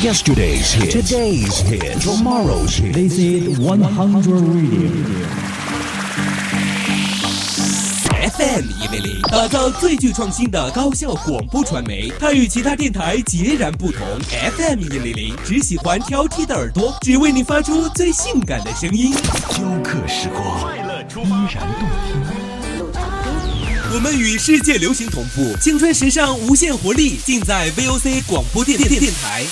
Yesterday's hit. Today's hit. Tomorrow's hit. This is 100 Radio. FM 一零零，打造最具创新的高效广播传媒。它与其他电台截然不同。FM 一零零只喜欢挑剔的耳朵，只为你发出最性感的声音。雕刻时光，快乐出发，依然动听。我们与世界流行同步，青春时尚无限活力，尽在 VOC 广播电电电台。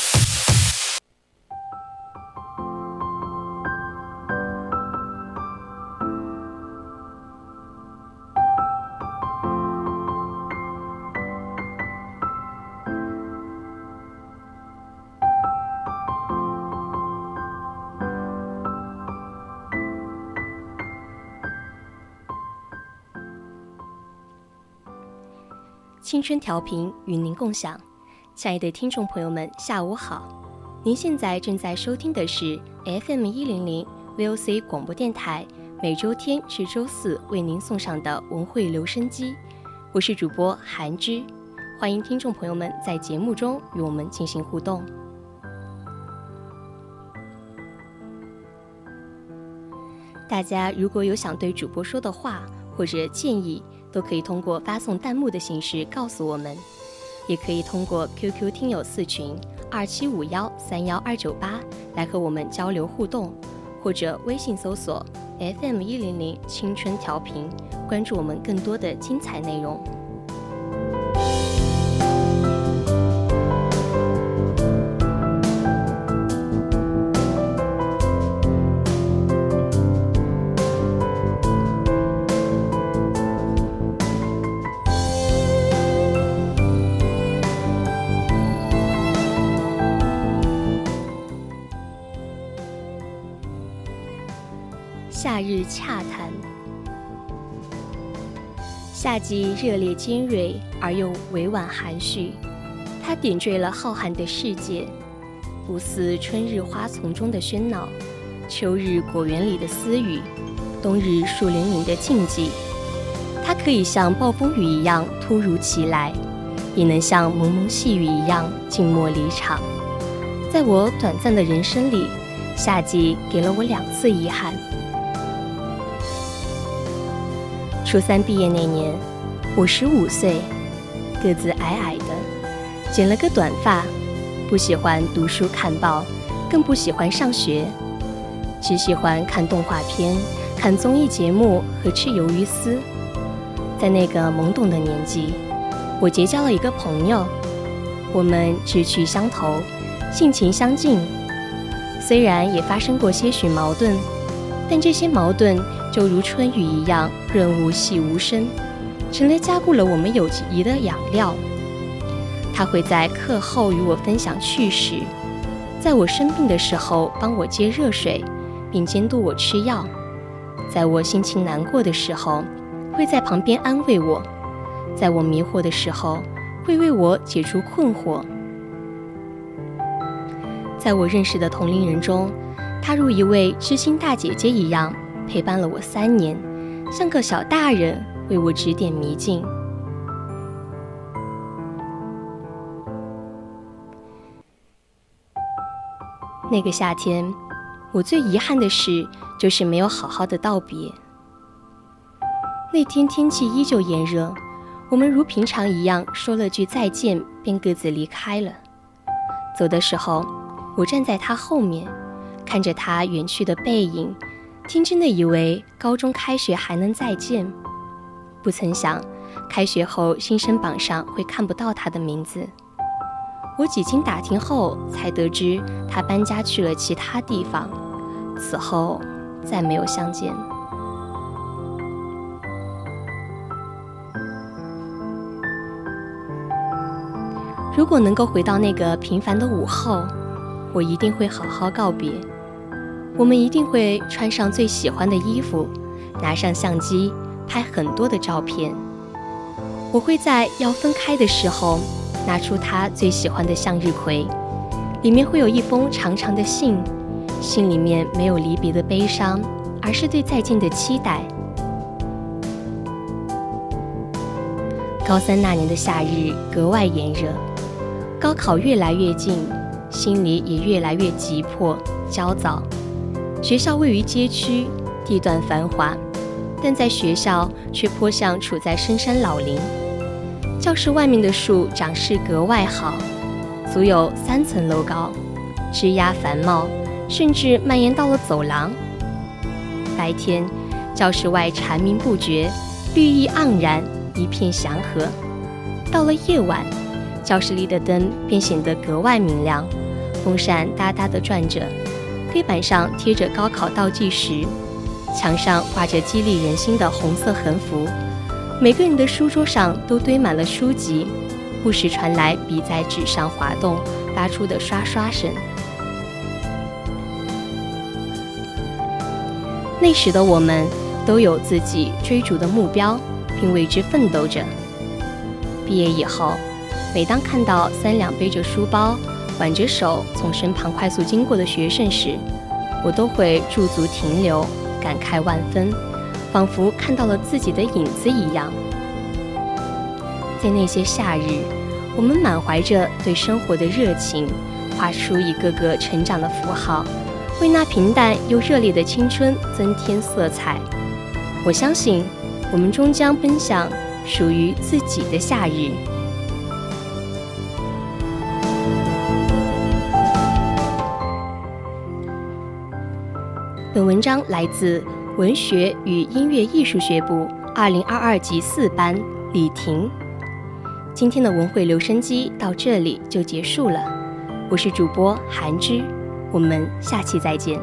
青春调频与您共享，亲爱的听众朋友们，下午好！您现在正在收听的是 FM 一零零 VOC 广播电台，每周天至周四为您送上的文汇留声机，我是主播韩之，欢迎听众朋友们在节目中与我们进行互动。大家如果有想对主播说的话或者建议，都可以通过发送弹幕的形式告诉我们，也可以通过 QQ 听友四群二七五幺三幺二九八来和我们交流互动，或者微信搜索 FM 一零零青春调频，关注我们更多的精彩内容。夏日洽谈，夏季热烈尖锐而又委婉含蓄，它点缀了浩瀚的世界，不似春日花丛中的喧闹，秋日果园里的私语，冬日树林里的静寂。它可以像暴风雨一样突如其来，也能像蒙蒙细雨一样静默离场。在我短暂的人生里，夏季给了我两次遗憾。初三毕业那年，我十五岁，个子矮矮的，剪了个短发，不喜欢读书看报，更不喜欢上学，只喜欢看动画片、看综艺节目和吃鱿鱼丝。在那个懵懂的年纪，我结交了一个朋友，我们志趣相投，性情相近，虽然也发生过些许矛盾，但这些矛盾。就如春雨一样润物细无声，成了加固了我们友谊的养料。他会在课后与我分享趣事，在我生病的时候帮我接热水，并监督我吃药；在我心情难过的时候，会在旁边安慰我；在我迷惑的时候，会为我解除困惑。在我认识的同龄人中，她如一位知心大姐姐一样。陪伴了我三年，像个小大人为我指点迷津。那个夏天，我最遗憾的事就是没有好好的道别。那天天气依旧炎热，我们如平常一样说了句再见，便各自离开了。走的时候，我站在他后面，看着他远去的背影。天真的以为高中开学还能再见，不曾想开学后新生榜上会看不到他的名字。我几经打听后才得知他搬家去了其他地方，此后再没有相见。如果能够回到那个平凡的午后，我一定会好好告别。我们一定会穿上最喜欢的衣服，拿上相机拍很多的照片。我会在要分开的时候拿出他最喜欢的向日葵，里面会有一封长长的信，信里面没有离别的悲伤，而是对再见的期待。高三那年的夏日格外炎热，高考越来越近，心里也越来越急迫、焦躁。学校位于街区，地段繁华，但在学校却颇像处在深山老林。教室外面的树长势格外好，足有三层楼高，枝桠繁茂，甚至蔓延到了走廊。白天，教室外蝉鸣不绝，绿意盎然，一片祥和。到了夜晚，教室里的灯便显得格外明亮，风扇哒哒地转着，黑板上贴着高考倒计时，墙上挂着激励人心的红色横幅。每个人的书桌上都堆满了书籍，不时传来笔在纸上滑动发出的刷刷声。那时的我们都有自己追逐的目标，并为之奋斗着。毕业以后，每当看到三两背着书包、挽着手从身旁快速经过的学生时，我都会驻足停留，感慨万分。仿佛看到了自己的影子一样，在那些夏日，我们满怀着对生活的热情，画出一个个成长的符号，为那平淡又热烈的青春增添色彩。我相信，我们终将奔向属于自己的夏日。本文章来自。文学与音乐艺术学部二零二二级四班李婷，今天的文汇留声机到这里就结束了。我是主播韩之，我们下期再见。